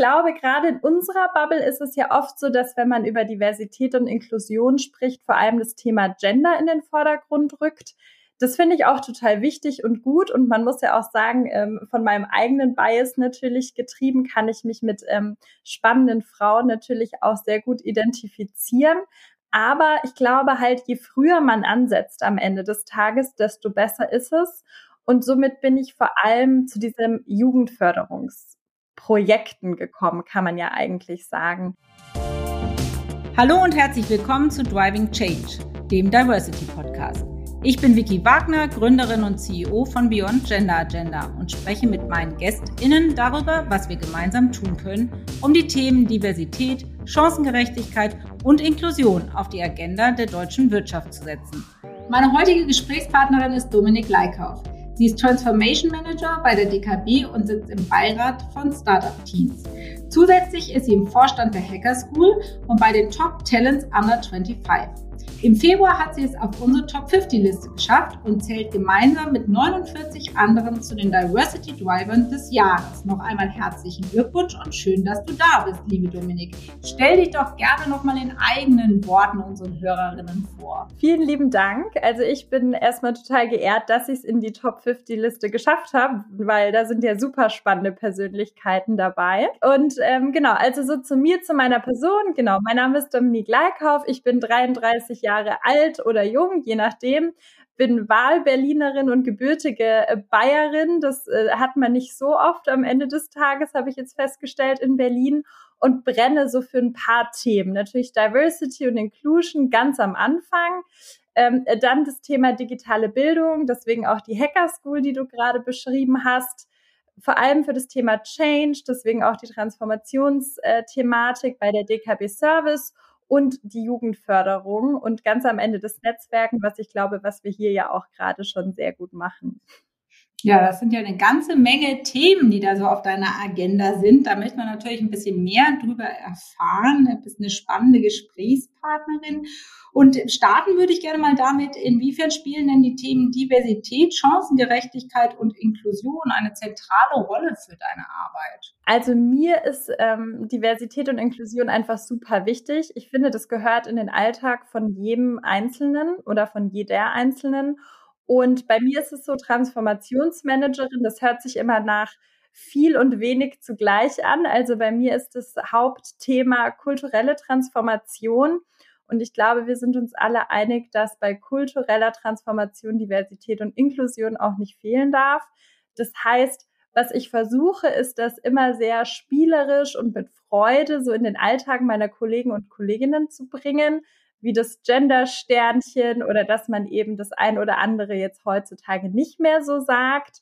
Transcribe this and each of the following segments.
glaube, gerade in unserer Bubble ist es ja oft so, dass wenn man über Diversität und Inklusion spricht, vor allem das Thema Gender in den Vordergrund rückt. Das finde ich auch total wichtig und gut. Und man muss ja auch sagen, ähm, von meinem eigenen Bias natürlich getrieben, kann ich mich mit ähm, spannenden Frauen natürlich auch sehr gut identifizieren. Aber ich glaube halt, je früher man ansetzt am Ende des Tages, desto besser ist es. Und somit bin ich vor allem zu diesem Jugendförderungsprojekten gekommen, kann man ja eigentlich sagen. Hallo und herzlich willkommen zu Driving Change, dem Diversity Podcast. Ich bin Vicky Wagner, Gründerin und CEO von Beyond Gender Agenda und spreche mit meinen GästInnen darüber, was wir gemeinsam tun können, um die Themen Diversität, Chancengerechtigkeit und Inklusion auf die Agenda der deutschen Wirtschaft zu setzen. Meine heutige Gesprächspartnerin ist Dominik Leikauf. Sie ist Transformation Manager bei der DKB und sitzt im Beirat von Startup Teams. Zusätzlich ist sie im Vorstand der Hacker School und bei den Top Talents Under 25. Im Februar hat sie es auf unsere Top 50 Liste geschafft und zählt gemeinsam mit 49 anderen zu den Diversity Drivern des Jahres. Noch einmal herzlichen Glückwunsch und schön, dass du da bist, liebe Dominik. Stell dich doch gerne nochmal in eigenen Worten unseren Hörerinnen vor. Vielen lieben Dank. Also ich bin erstmal total geehrt, dass ich es in die Top 50 Liste geschafft habe, weil da sind ja super spannende Persönlichkeiten dabei. Und ähm, genau, also so zu mir, zu meiner Person. Genau, mein Name ist Dominik Leikauf. Ich bin 33 Jahre Jahre alt oder jung, je nachdem. Bin Wahlberlinerin und gebürtige äh, Bayerin. Das äh, hat man nicht so oft am Ende des Tages, habe ich jetzt festgestellt in Berlin und brenne so für ein paar Themen. Natürlich Diversity und Inclusion ganz am Anfang. Ähm, dann das Thema digitale Bildung, deswegen auch die Hacker School, die du gerade beschrieben hast. Vor allem für das Thema Change, deswegen auch die Transformationsthematik bei der DKB Service und die Jugendförderung und ganz am Ende das Netzwerken, was ich glaube, was wir hier ja auch gerade schon sehr gut machen. Ja, das sind ja eine ganze Menge Themen, die da so auf deiner Agenda sind. Da möchte man natürlich ein bisschen mehr drüber erfahren. Du bist eine spannende Gesprächspartnerin. Und starten würde ich gerne mal damit, inwiefern spielen denn die Themen Diversität, Chancengerechtigkeit und Inklusion eine zentrale Rolle für deine Arbeit? Also mir ist ähm, Diversität und Inklusion einfach super wichtig. Ich finde, das gehört in den Alltag von jedem Einzelnen oder von jeder Einzelnen. Und bei mir ist es so Transformationsmanagerin, das hört sich immer nach viel und wenig zugleich an. Also bei mir ist das Hauptthema kulturelle Transformation. Und ich glaube, wir sind uns alle einig, dass bei kultureller Transformation Diversität und Inklusion auch nicht fehlen darf. Das heißt, was ich versuche, ist das immer sehr spielerisch und mit Freude so in den Alltag meiner Kollegen und Kolleginnen zu bringen, wie das Gender-Sternchen oder dass man eben das ein oder andere jetzt heutzutage nicht mehr so sagt.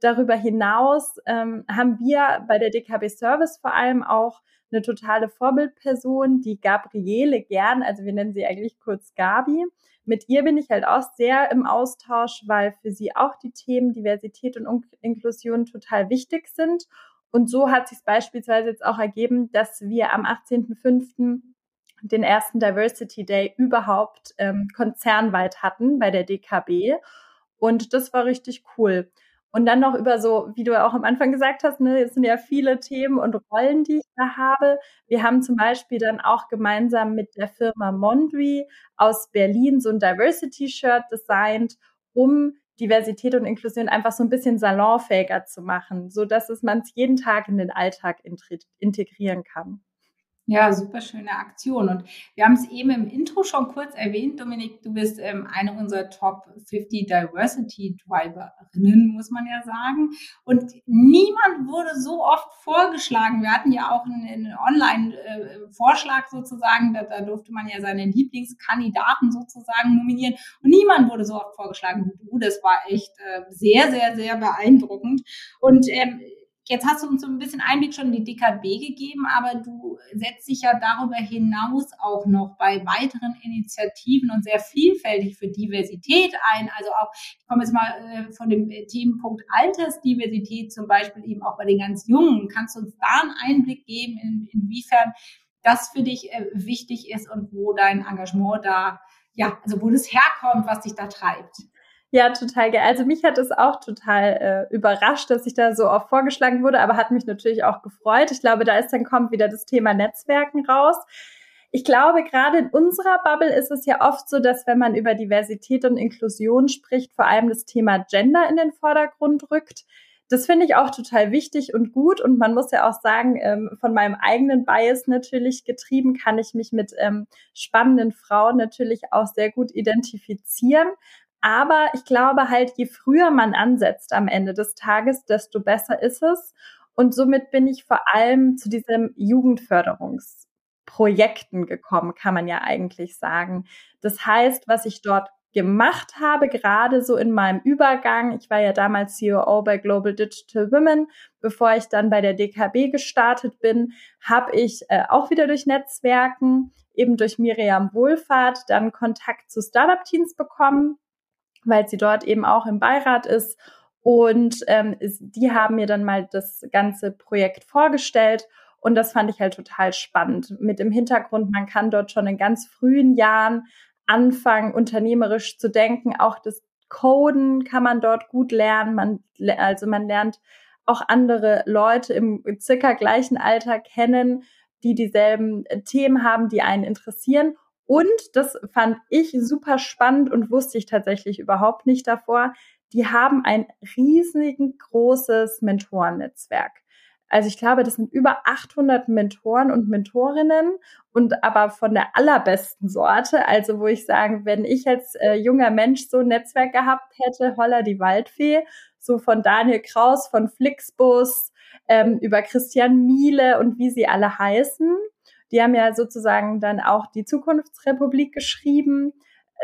Darüber hinaus ähm, haben wir bei der DKB Service vor allem auch eine totale Vorbildperson, die Gabriele Gern, also wir nennen sie eigentlich kurz Gabi. Mit ihr bin ich halt auch sehr im Austausch, weil für sie auch die Themen Diversität und Inklusion total wichtig sind. Und so hat sich beispielsweise jetzt auch ergeben, dass wir am 18.05 den ersten Diversity Day überhaupt ähm, konzernweit hatten bei der DKB. Und das war richtig cool. Und dann noch über so, wie du auch am Anfang gesagt hast, ne, es sind ja viele Themen und Rollen, die ich da habe. Wir haben zum Beispiel dann auch gemeinsam mit der Firma Mondri aus Berlin so ein Diversity-Shirt designt, um Diversität und Inklusion einfach so ein bisschen salonfähiger zu machen, so dass es man es jeden Tag in den Alltag integrieren kann. Ja, super schöne Aktion. Und wir haben es eben im Intro schon kurz erwähnt, Dominik, du bist ähm, eine unserer Top 50 Diversity Driverinnen, muss man ja sagen. Und niemand wurde so oft vorgeschlagen. Wir hatten ja auch einen, einen Online-Vorschlag äh, sozusagen, da, da durfte man ja seine Lieblingskandidaten sozusagen nominieren. Und niemand wurde so oft vorgeschlagen wie du. Das war echt äh, sehr, sehr, sehr beeindruckend. Und ähm, Jetzt hast du uns so ein bisschen Einblick schon in die DKB gegeben, aber du setzt dich ja darüber hinaus auch noch bei weiteren Initiativen und sehr vielfältig für Diversität ein. Also auch, ich komme jetzt mal äh, von dem Themenpunkt Altersdiversität zum Beispiel eben auch bei den ganz Jungen. Kannst du uns da einen Einblick geben, in, inwiefern das für dich äh, wichtig ist und wo dein Engagement da, ja, also wo das herkommt, was dich da treibt? Ja, total geil. Also mich hat es auch total äh, überrascht, dass ich da so oft vorgeschlagen wurde, aber hat mich natürlich auch gefreut. Ich glaube, da ist dann kommt wieder das Thema Netzwerken raus. Ich glaube, gerade in unserer Bubble ist es ja oft so, dass wenn man über Diversität und Inklusion spricht, vor allem das Thema Gender in den Vordergrund rückt. Das finde ich auch total wichtig und gut. Und man muss ja auch sagen, ähm, von meinem eigenen Bias natürlich getrieben, kann ich mich mit ähm, spannenden Frauen natürlich auch sehr gut identifizieren. Aber ich glaube halt, je früher man ansetzt am Ende des Tages, desto besser ist es. Und somit bin ich vor allem zu diesem Jugendförderungsprojekten gekommen, kann man ja eigentlich sagen. Das heißt, was ich dort gemacht habe, gerade so in meinem Übergang. Ich war ja damals COO bei Global Digital Women. Bevor ich dann bei der DKB gestartet bin, habe ich äh, auch wieder durch Netzwerken, eben durch Miriam Wohlfahrt, dann Kontakt zu Startup-Teams bekommen weil sie dort eben auch im Beirat ist. Und ähm, die haben mir dann mal das ganze Projekt vorgestellt. Und das fand ich halt total spannend. Mit dem Hintergrund, man kann dort schon in ganz frühen Jahren anfangen, unternehmerisch zu denken. Auch das Coden kann man dort gut lernen. Man, also man lernt auch andere Leute im circa gleichen Alter kennen, die dieselben Themen haben, die einen interessieren. Und das fand ich super spannend und wusste ich tatsächlich überhaupt nicht davor. Die haben ein riesigen großes Mentorennetzwerk. Also ich glaube, das sind über 800 Mentoren und Mentorinnen und aber von der allerbesten Sorte. Also wo ich sagen, wenn ich als äh, junger Mensch so ein Netzwerk gehabt hätte, holla die Waldfee, so von Daniel Kraus, von Flixbus, ähm, über Christian Miele und wie sie alle heißen. Die haben ja sozusagen dann auch die Zukunftsrepublik geschrieben.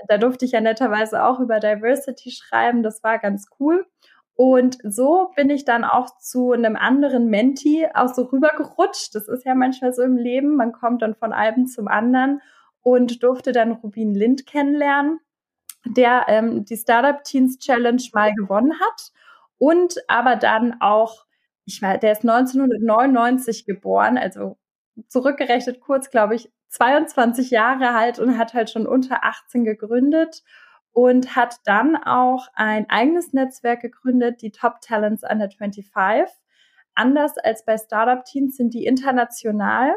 Da durfte ich ja netterweise auch über Diversity schreiben. Das war ganz cool. Und so bin ich dann auch zu einem anderen Menti auch so rübergerutscht. Das ist ja manchmal so im Leben. Man kommt dann von einem zum anderen und durfte dann Rubin Lind kennenlernen, der ähm, die Startup Teens Challenge mal gewonnen hat und aber dann auch, ich weiß, der ist 1999 geboren, also zurückgerechnet kurz, glaube ich, 22 Jahre alt und hat halt schon unter 18 gegründet und hat dann auch ein eigenes Netzwerk gegründet, die Top Talents Under 25. Anders als bei Startup Teams sind die international.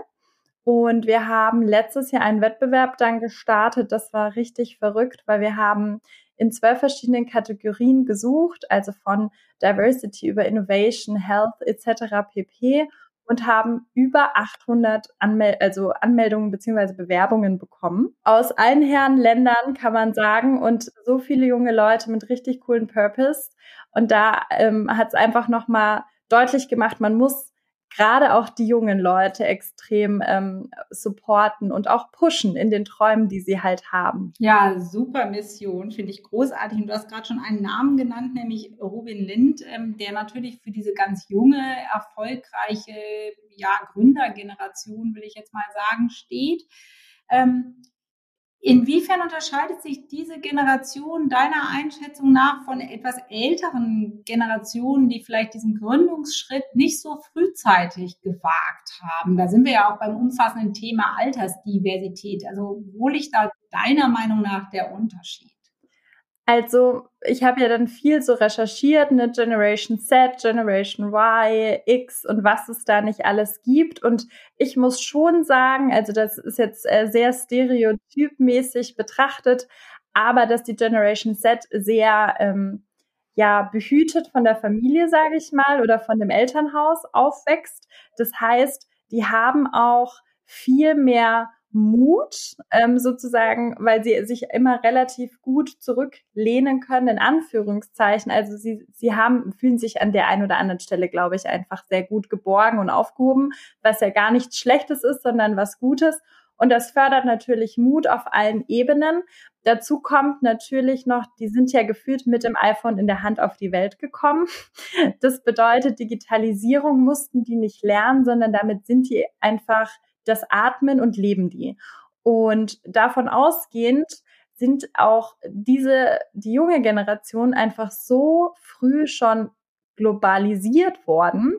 Und wir haben letztes Jahr einen Wettbewerb dann gestartet. Das war richtig verrückt, weil wir haben in zwölf verschiedenen Kategorien gesucht, also von Diversity über Innovation, Health etc. pp und haben über 800 Anmel also Anmeldungen beziehungsweise Bewerbungen bekommen. Aus allen Herren Ländern kann man sagen und so viele junge Leute mit richtig coolen Purpose. Und da ähm, hat es einfach nochmal deutlich gemacht, man muss gerade auch die jungen Leute extrem ähm, supporten und auch pushen in den Träumen, die sie halt haben. Ja, super Mission, finde ich großartig. Und du hast gerade schon einen Namen genannt, nämlich Robin Lind, ähm, der natürlich für diese ganz junge, erfolgreiche ja, Gründergeneration, will ich jetzt mal sagen, steht. Ähm, Inwiefern unterscheidet sich diese Generation deiner Einschätzung nach von etwas älteren Generationen, die vielleicht diesen Gründungsschritt nicht so frühzeitig gewagt haben? Da sind wir ja auch beim umfassenden Thema Altersdiversität. Also wo liegt da deiner Meinung nach der Unterschied? Also ich habe ja dann viel so recherchiert, eine Generation Z, Generation Y, X und was es da nicht alles gibt. Und ich muss schon sagen, also das ist jetzt äh, sehr stereotypmäßig betrachtet, aber dass die Generation Z sehr ähm, ja behütet von der Familie, sage ich mal, oder von dem Elternhaus aufwächst. Das heißt, die haben auch viel mehr Mut, ähm, sozusagen, weil sie sich immer relativ gut zurücklehnen können, in Anführungszeichen. Also sie, sie haben, fühlen sich an der einen oder anderen Stelle, glaube ich, einfach sehr gut geborgen und aufgehoben, was ja gar nichts Schlechtes ist, sondern was Gutes. Und das fördert natürlich Mut auf allen Ebenen. Dazu kommt natürlich noch, die sind ja gefühlt mit dem iPhone in der Hand auf die Welt gekommen. Das bedeutet, Digitalisierung mussten die nicht lernen, sondern damit sind die einfach das atmen und leben die. Und davon ausgehend sind auch diese, die junge Generation einfach so früh schon globalisiert worden,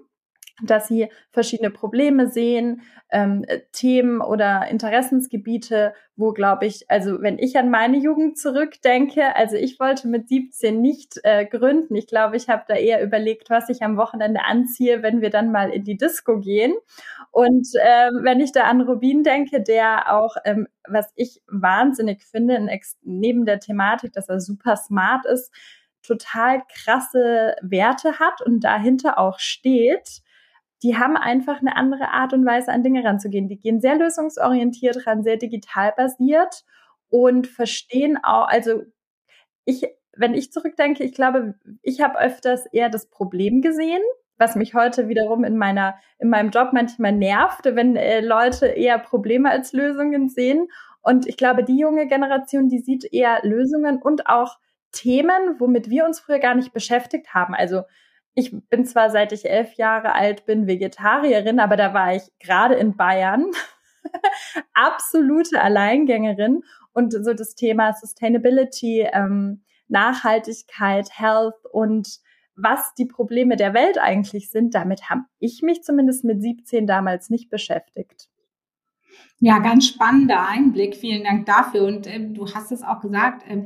dass sie verschiedene Probleme sehen, ähm, Themen oder Interessensgebiete, wo glaube ich, also wenn ich an meine Jugend zurückdenke, also ich wollte mit 17 nicht äh, gründen. Ich glaube, ich habe da eher überlegt, was ich am Wochenende anziehe, wenn wir dann mal in die Disco gehen. Und äh, wenn ich da an Rubin denke, der auch, ähm, was ich wahnsinnig finde, neben der Thematik, dass er super smart ist, total krasse Werte hat und dahinter auch steht die haben einfach eine andere Art und Weise, an Dinge ranzugehen. Die gehen sehr lösungsorientiert ran, sehr digital basiert und verstehen auch, also ich, wenn ich zurückdenke, ich glaube, ich habe öfters eher das Problem gesehen, was mich heute wiederum in meiner, in meinem Job manchmal nervt, wenn äh, Leute eher Probleme als Lösungen sehen. Und ich glaube, die junge Generation, die sieht eher Lösungen und auch Themen, womit wir uns früher gar nicht beschäftigt haben. Also ich bin zwar seit ich elf Jahre alt bin Vegetarierin, aber da war ich gerade in Bayern absolute Alleingängerin und so das Thema Sustainability, ähm, Nachhaltigkeit, Health und was die Probleme der Welt eigentlich sind, damit habe ich mich zumindest mit 17 damals nicht beschäftigt. Ja, ganz spannender Einblick. Vielen Dank dafür. Und äh, du hast es auch gesagt, äh,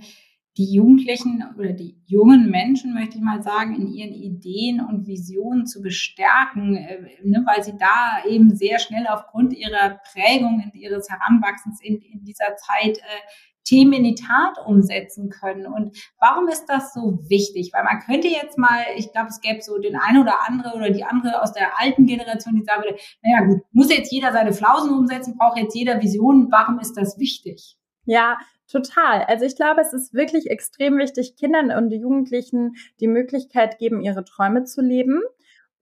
die Jugendlichen oder die jungen Menschen, möchte ich mal sagen, in ihren Ideen und Visionen zu bestärken, äh, ne, weil sie da eben sehr schnell aufgrund ihrer Prägung, ihres Heranwachsens in, in dieser Zeit äh, Themen in die Tat umsetzen können. Und warum ist das so wichtig? Weil man könnte jetzt mal, ich glaube, es gäbe so den einen oder andere oder die andere aus der alten Generation, die sagen würde, naja gut, muss jetzt jeder seine Flausen umsetzen, braucht jetzt jeder Visionen. Warum ist das wichtig? Ja, Total. Also ich glaube, es ist wirklich extrem wichtig, Kindern und Jugendlichen die Möglichkeit geben, ihre Träume zu leben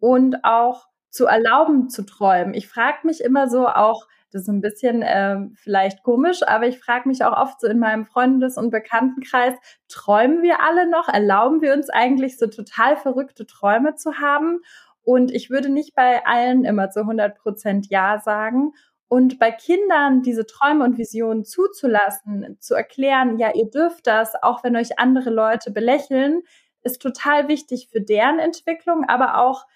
und auch zu erlauben zu träumen. Ich frage mich immer so auch, das ist ein bisschen äh, vielleicht komisch, aber ich frage mich auch oft so in meinem Freundes- und Bekanntenkreis, träumen wir alle noch? Erlauben wir uns eigentlich so total verrückte Träume zu haben? Und ich würde nicht bei allen immer zu 100 Prozent Ja sagen. Und bei Kindern diese Träume und Visionen zuzulassen, zu erklären, ja, ihr dürft das, auch wenn euch andere Leute belächeln, ist total wichtig für deren Entwicklung, aber auch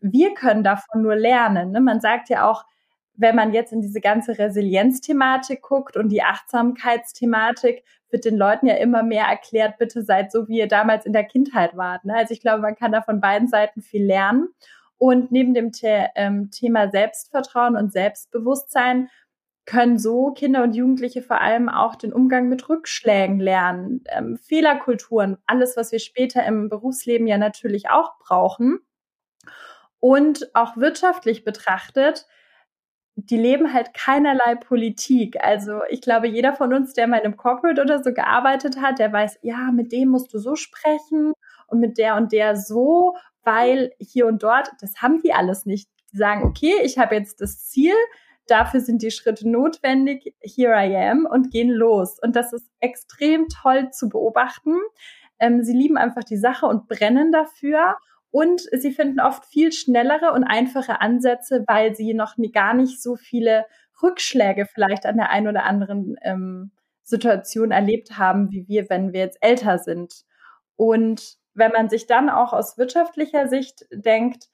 wir können davon nur lernen. Ne? Man sagt ja auch, wenn man jetzt in diese ganze Resilienzthematik guckt und die Achtsamkeitsthematik, wird den Leuten ja immer mehr erklärt, bitte seid so, wie ihr damals in der Kindheit wart. Ne? Also ich glaube, man kann da von beiden Seiten viel lernen. Und neben dem The ähm, Thema Selbstvertrauen und Selbstbewusstsein können so Kinder und Jugendliche vor allem auch den Umgang mit Rückschlägen lernen, ähm, Fehlerkulturen, alles, was wir später im Berufsleben ja natürlich auch brauchen. Und auch wirtschaftlich betrachtet, die leben halt keinerlei Politik. Also ich glaube, jeder von uns, der mal in einem Corporate oder so gearbeitet hat, der weiß, ja, mit dem musst du so sprechen und mit der und der so weil hier und dort, das haben die alles nicht. Die sagen, okay, ich habe jetzt das Ziel, dafür sind die Schritte notwendig, here I am und gehen los. Und das ist extrem toll zu beobachten. Ähm, sie lieben einfach die Sache und brennen dafür. Und sie finden oft viel schnellere und einfache Ansätze, weil sie noch nie, gar nicht so viele Rückschläge vielleicht an der einen oder anderen ähm, Situation erlebt haben, wie wir, wenn wir jetzt älter sind. Und wenn man sich dann auch aus wirtschaftlicher Sicht denkt,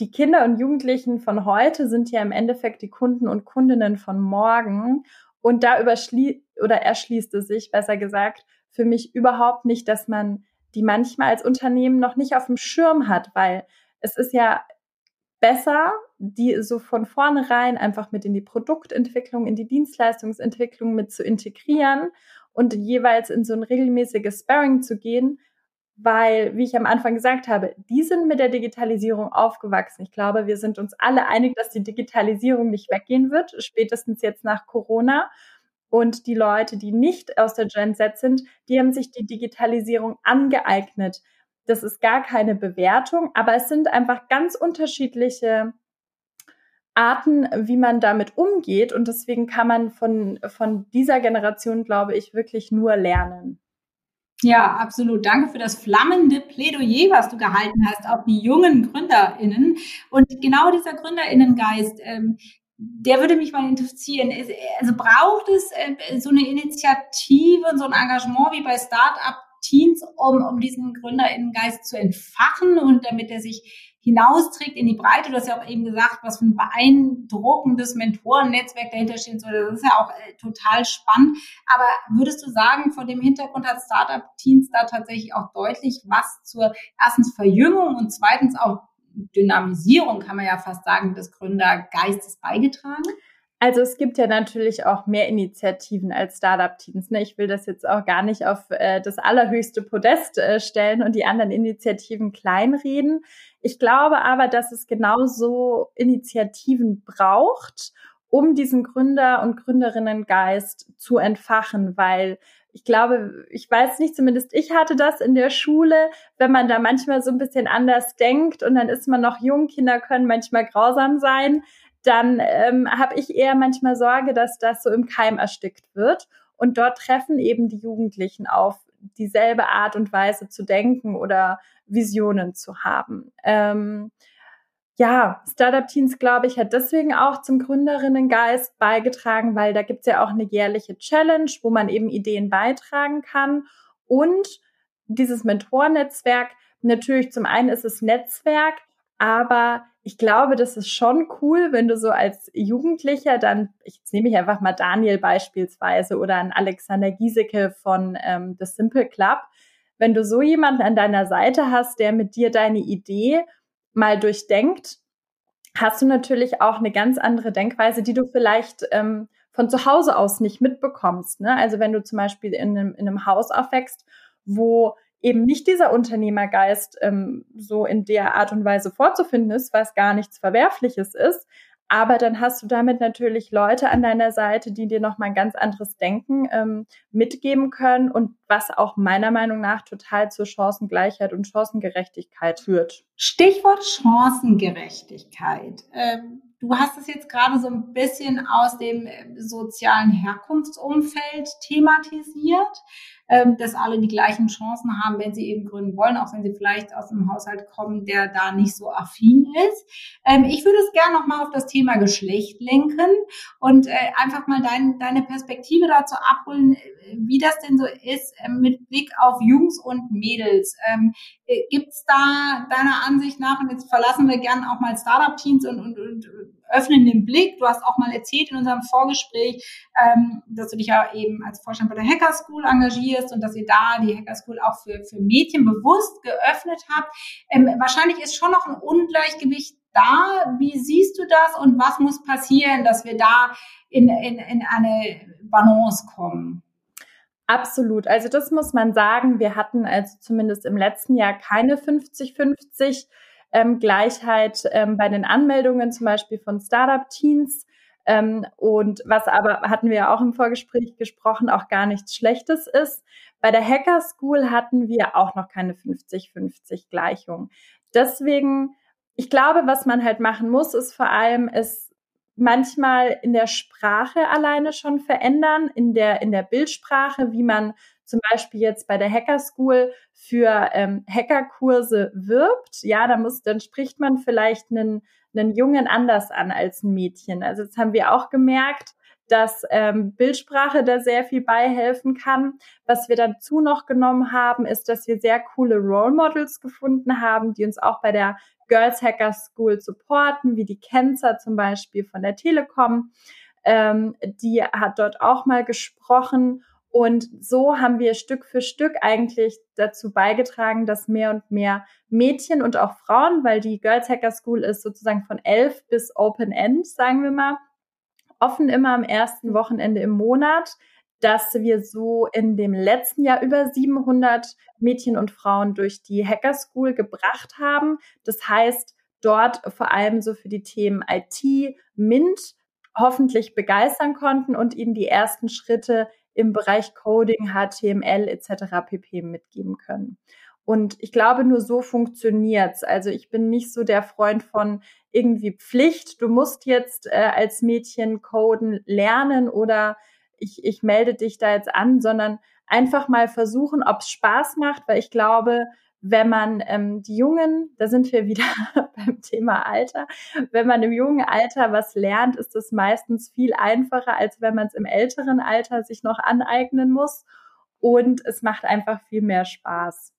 die Kinder und Jugendlichen von heute sind ja im Endeffekt die Kunden und Kundinnen von morgen. Und da oder erschließt es sich, besser gesagt, für mich überhaupt nicht, dass man die manchmal als Unternehmen noch nicht auf dem Schirm hat, weil es ist ja besser, die so von vornherein einfach mit in die Produktentwicklung, in die Dienstleistungsentwicklung mit zu integrieren und jeweils in so ein regelmäßiges Sparring zu gehen, weil, wie ich am Anfang gesagt habe, die sind mit der Digitalisierung aufgewachsen. Ich glaube, wir sind uns alle einig, dass die Digitalisierung nicht weggehen wird, spätestens jetzt nach Corona. Und die Leute, die nicht aus der Gen Z sind, die haben sich die Digitalisierung angeeignet. Das ist gar keine Bewertung, aber es sind einfach ganz unterschiedliche Arten, wie man damit umgeht. Und deswegen kann man von, von dieser Generation, glaube ich, wirklich nur lernen. Ja, absolut. Danke für das flammende Plädoyer, was du gehalten hast auf die jungen GründerInnen. Und genau dieser GründerInnengeist, ähm, der würde mich mal interessieren. Also braucht es äh, so eine Initiative und so ein Engagement wie bei Startup Teens, um, um diesen GründerInnengeist zu entfachen und damit er sich hinausträgt in die Breite. Du hast ja auch eben gesagt, was für ein beeindruckendes Mentorennetzwerk dahinter steht. Das ist ja auch äh, total spannend. Aber würdest du sagen, vor dem Hintergrund hat Startup Teams da tatsächlich auch deutlich was zur erstens Verjüngung und zweitens auch Dynamisierung, kann man ja fast sagen, des Gründergeistes beigetragen? Also es gibt ja natürlich auch mehr Initiativen als Startup-Teams. Ne? Ich will das jetzt auch gar nicht auf äh, das allerhöchste Podest äh, stellen und die anderen Initiativen kleinreden. Ich glaube aber, dass es genauso Initiativen braucht, um diesen Gründer- und Gründerinnengeist zu entfachen, weil ich glaube, ich weiß nicht, zumindest ich hatte das in der Schule, wenn man da manchmal so ein bisschen anders denkt und dann ist man noch jung, Kinder können manchmal grausam sein, dann ähm, habe ich eher manchmal Sorge, dass das so im Keim erstickt wird. Und dort treffen eben die Jugendlichen auf dieselbe Art und Weise zu denken oder Visionen zu haben. Ähm, ja, Startup Teens, glaube ich, hat deswegen auch zum Gründerinnengeist beigetragen, weil da gibt's ja auch eine jährliche Challenge, wo man eben Ideen beitragen kann. Und dieses Mentornetzwerk, natürlich zum einen ist es Netzwerk, aber ich glaube, das ist schon cool, wenn du so als Jugendlicher dann, ich nehme ich einfach mal Daniel beispielsweise oder an Alexander Giesecke von ähm, The Simple Club, wenn du so jemanden an deiner Seite hast, der mit dir deine Idee mal durchdenkt, hast du natürlich auch eine ganz andere Denkweise, die du vielleicht ähm, von zu Hause aus nicht mitbekommst. Ne? Also wenn du zum Beispiel in einem, in einem Haus aufwächst, wo eben nicht dieser Unternehmergeist ähm, so in der Art und Weise vorzufinden ist, was gar nichts Verwerfliches ist. Aber dann hast du damit natürlich Leute an deiner Seite, die dir nochmal ein ganz anderes Denken ähm, mitgeben können und was auch meiner Meinung nach total zur Chancengleichheit und Chancengerechtigkeit führt. Stichwort Chancengerechtigkeit. Ähm, du hast es jetzt gerade so ein bisschen aus dem äh, sozialen Herkunftsumfeld thematisiert dass alle die gleichen Chancen haben, wenn sie eben gründen wollen, auch wenn sie vielleicht aus einem Haushalt kommen, der da nicht so affin ist. Ähm, ich würde es gerne nochmal auf das Thema Geschlecht lenken und äh, einfach mal dein, deine Perspektive dazu abholen, äh, wie das denn so ist äh, mit Blick auf Jungs und Mädels. Ähm, äh, Gibt es da deiner Ansicht nach, und jetzt verlassen wir gerne auch mal Startup-Teams und, und, und öffnen den Blick. Du hast auch mal erzählt in unserem Vorgespräch, ähm, dass du dich ja eben als Vorstand bei der Hacker School engagierst und dass ihr da die Hacker School auch für, für Mädchen bewusst geöffnet habt. Ähm, wahrscheinlich ist schon noch ein Ungleichgewicht da. Wie siehst du das und was muss passieren, dass wir da in, in, in eine Balance kommen? Absolut. Also das muss man sagen. Wir hatten also zumindest im letzten Jahr keine 50-50 ähm, Gleichheit ähm, bei den Anmeldungen zum Beispiel von Startup-Teens. Ähm, und was aber, hatten wir ja auch im Vorgespräch gesprochen, auch gar nichts Schlechtes ist. Bei der Hacker School hatten wir auch noch keine 50-50 Gleichung. Deswegen, ich glaube, was man halt machen muss, ist vor allem, es manchmal in der Sprache alleine schon verändern, in der, in der Bildsprache, wie man zum Beispiel jetzt bei der Hacker School für ähm, Hackerkurse wirbt, ja, da muss, dann spricht man vielleicht einen, einen Jungen anders an als ein Mädchen. Also jetzt haben wir auch gemerkt, dass ähm, Bildsprache da sehr viel beihelfen kann. Was wir dazu noch genommen haben, ist, dass wir sehr coole Role Models gefunden haben, die uns auch bei der Girls Hacker School supporten, wie die Kenzer zum Beispiel von der Telekom. Ähm, die hat dort auch mal gesprochen und so haben wir Stück für Stück eigentlich dazu beigetragen, dass mehr und mehr Mädchen und auch Frauen, weil die Girls Hacker School ist sozusagen von elf bis Open End, sagen wir mal, offen immer am ersten Wochenende im Monat, dass wir so in dem letzten Jahr über 700 Mädchen und Frauen durch die Hacker School gebracht haben. Das heißt, dort vor allem so für die Themen IT, MINT hoffentlich begeistern konnten und ihnen die ersten Schritte im Bereich Coding, HTML etc. pp mitgeben können. Und ich glaube, nur so funktioniert's. Also ich bin nicht so der Freund von irgendwie Pflicht. Du musst jetzt äh, als Mädchen coden lernen oder ich, ich melde dich da jetzt an, sondern einfach mal versuchen, ob es Spaß macht, weil ich glaube, wenn man ähm, die Jungen, da sind wir wieder beim Thema Alter, wenn man im jungen Alter was lernt, ist es meistens viel einfacher, als wenn man es im älteren Alter sich noch aneignen muss. Und es macht einfach viel mehr Spaß.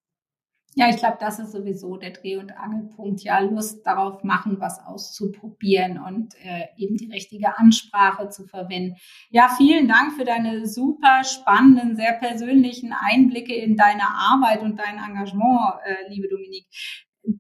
Ja, ich glaube, das ist sowieso der Dreh- und Angelpunkt. Ja, Lust darauf machen, was auszuprobieren und äh, eben die richtige Ansprache zu verwenden. Ja, vielen Dank für deine super spannenden, sehr persönlichen Einblicke in deine Arbeit und dein Engagement, äh, liebe Dominique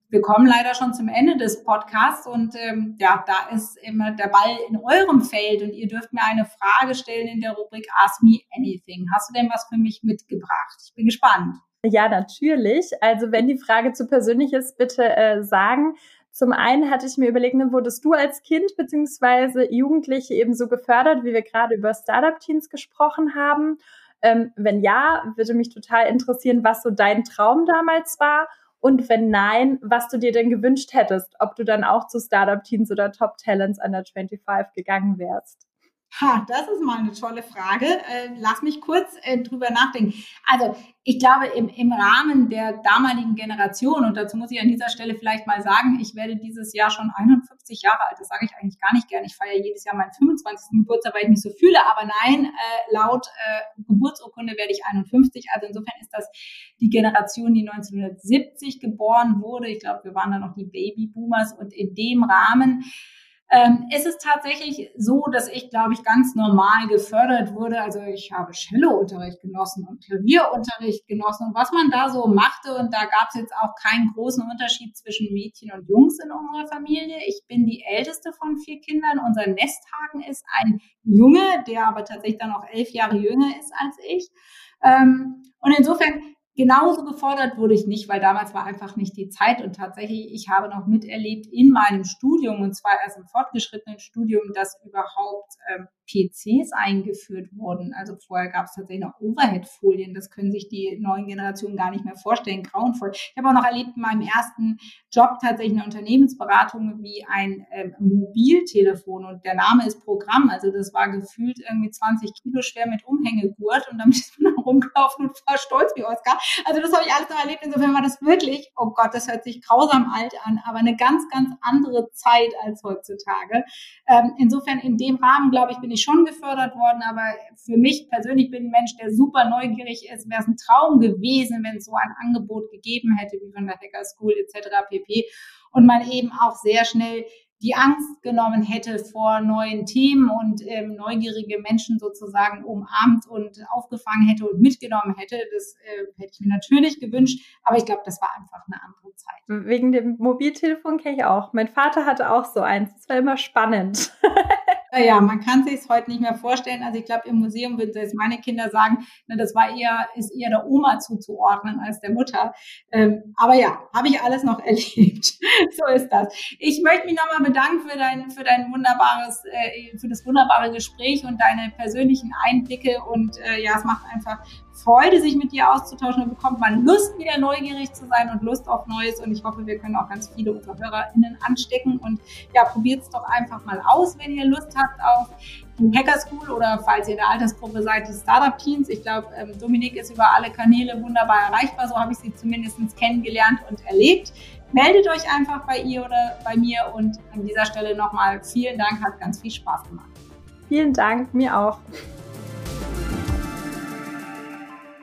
wir kommen leider schon zum Ende des Podcasts und ähm, ja, da ist immer der Ball in eurem Feld und ihr dürft mir eine Frage stellen in der Rubrik Ask Me Anything. Hast du denn was für mich mitgebracht? Ich bin gespannt. Ja, natürlich. Also wenn die Frage zu persönlich ist, bitte äh, sagen. Zum einen hatte ich mir überlegt, ne, wurdest du als Kind beziehungsweise Jugendliche eben so gefördert, wie wir gerade über Startup-Teams gesprochen haben? Ähm, wenn ja, würde mich total interessieren, was so dein Traum damals war. Und wenn nein, was du dir denn gewünscht hättest, ob du dann auch zu Startup-Teams oder Top Talents an der 25 gegangen wärst. Ha, das ist mal eine tolle Frage. Äh, lass mich kurz äh, drüber nachdenken. Also ich glaube, im, im Rahmen der damaligen Generation, und dazu muss ich an dieser Stelle vielleicht mal sagen, ich werde dieses Jahr schon 51 Jahre alt. Das sage ich eigentlich gar nicht gern. Ich feiere jedes Jahr meinen 25. Geburtstag, weil ich mich so fühle. Aber nein, äh, laut äh, Geburtsurkunde werde ich 51. Also insofern ist das die Generation, die 1970 geboren wurde. Ich glaube, wir waren da noch die Babyboomers. Und in dem Rahmen ähm, es ist tatsächlich so, dass ich, glaube ich, ganz normal gefördert wurde. Also ich habe Cello-Unterricht genossen und Klavierunterricht genossen und was man da so machte. Und da gab es jetzt auch keinen großen Unterschied zwischen Mädchen und Jungs in unserer Familie. Ich bin die älteste von vier Kindern. Unser Nesthaken ist ein Junge, der aber tatsächlich dann auch elf Jahre jünger ist als ich. Ähm, und insofern Genauso gefordert wurde ich nicht, weil damals war einfach nicht die Zeit. Und tatsächlich, ich habe noch miterlebt in meinem Studium und zwar erst im fortgeschrittenen Studium, dass überhaupt ähm, PCs eingeführt wurden. Also vorher gab es tatsächlich noch Overhead-Folien. Das können sich die neuen Generationen gar nicht mehr vorstellen. Grauenvoll. Ich habe auch noch erlebt in meinem ersten Job tatsächlich eine Unternehmensberatung wie ein ähm, Mobiltelefon und der Name ist Programm. Also das war gefühlt irgendwie 20 Kilo schwer mit Umhängegurt und damit ist man rumgelaufen und war stolz wie Oscar. Also das habe ich alles noch erlebt. Insofern war das wirklich, oh Gott, das hört sich grausam alt an, aber eine ganz, ganz andere Zeit als heutzutage. Ähm, insofern in dem Rahmen, glaube ich, bin ich ich schon gefördert worden, aber für mich persönlich bin ein Mensch, der super neugierig ist, wäre es ein Traum gewesen, wenn es so ein Angebot gegeben hätte, wie von der Hacker School etc. pp. Und man eben auch sehr schnell die Angst genommen hätte vor neuen Themen und ähm, neugierige Menschen sozusagen umarmt und aufgefangen hätte und mitgenommen hätte. Das äh, hätte ich mir natürlich gewünscht, aber ich glaube, das war einfach eine andere Zeit. Wegen dem Mobiltelefon kenne ich auch. Mein Vater hatte auch so eins. Das war immer spannend. Ja, man kann sich es heute nicht mehr vorstellen. Also ich glaube, im Museum würden jetzt meine Kinder sagen, na, das war eher, ist eher der Oma zuzuordnen als der Mutter. Ähm, aber ja, habe ich alles noch erlebt. so ist das. Ich möchte mich nochmal bedanken für dein, für dein wunderbares, äh, für das wunderbare Gespräch und deine persönlichen Einblicke. Und äh, ja, es macht einfach Freude, sich mit dir auszutauschen. Da bekommt man Lust, wieder neugierig zu sein und Lust auf Neues. Und ich hoffe, wir können auch ganz viele unserer HörerInnen anstecken. Und ja, probiert es doch einfach mal aus, wenn ihr Lust habt auf die Hacker School oder falls ihr in der Altersgruppe seid, die Startup-Teams. Ich glaube, ähm, Dominik ist über alle Kanäle wunderbar erreichbar. So habe ich sie zumindest kennengelernt und erlebt. Meldet euch einfach bei ihr oder bei mir und an dieser Stelle nochmal vielen Dank, hat ganz viel Spaß gemacht. Vielen Dank, mir auch.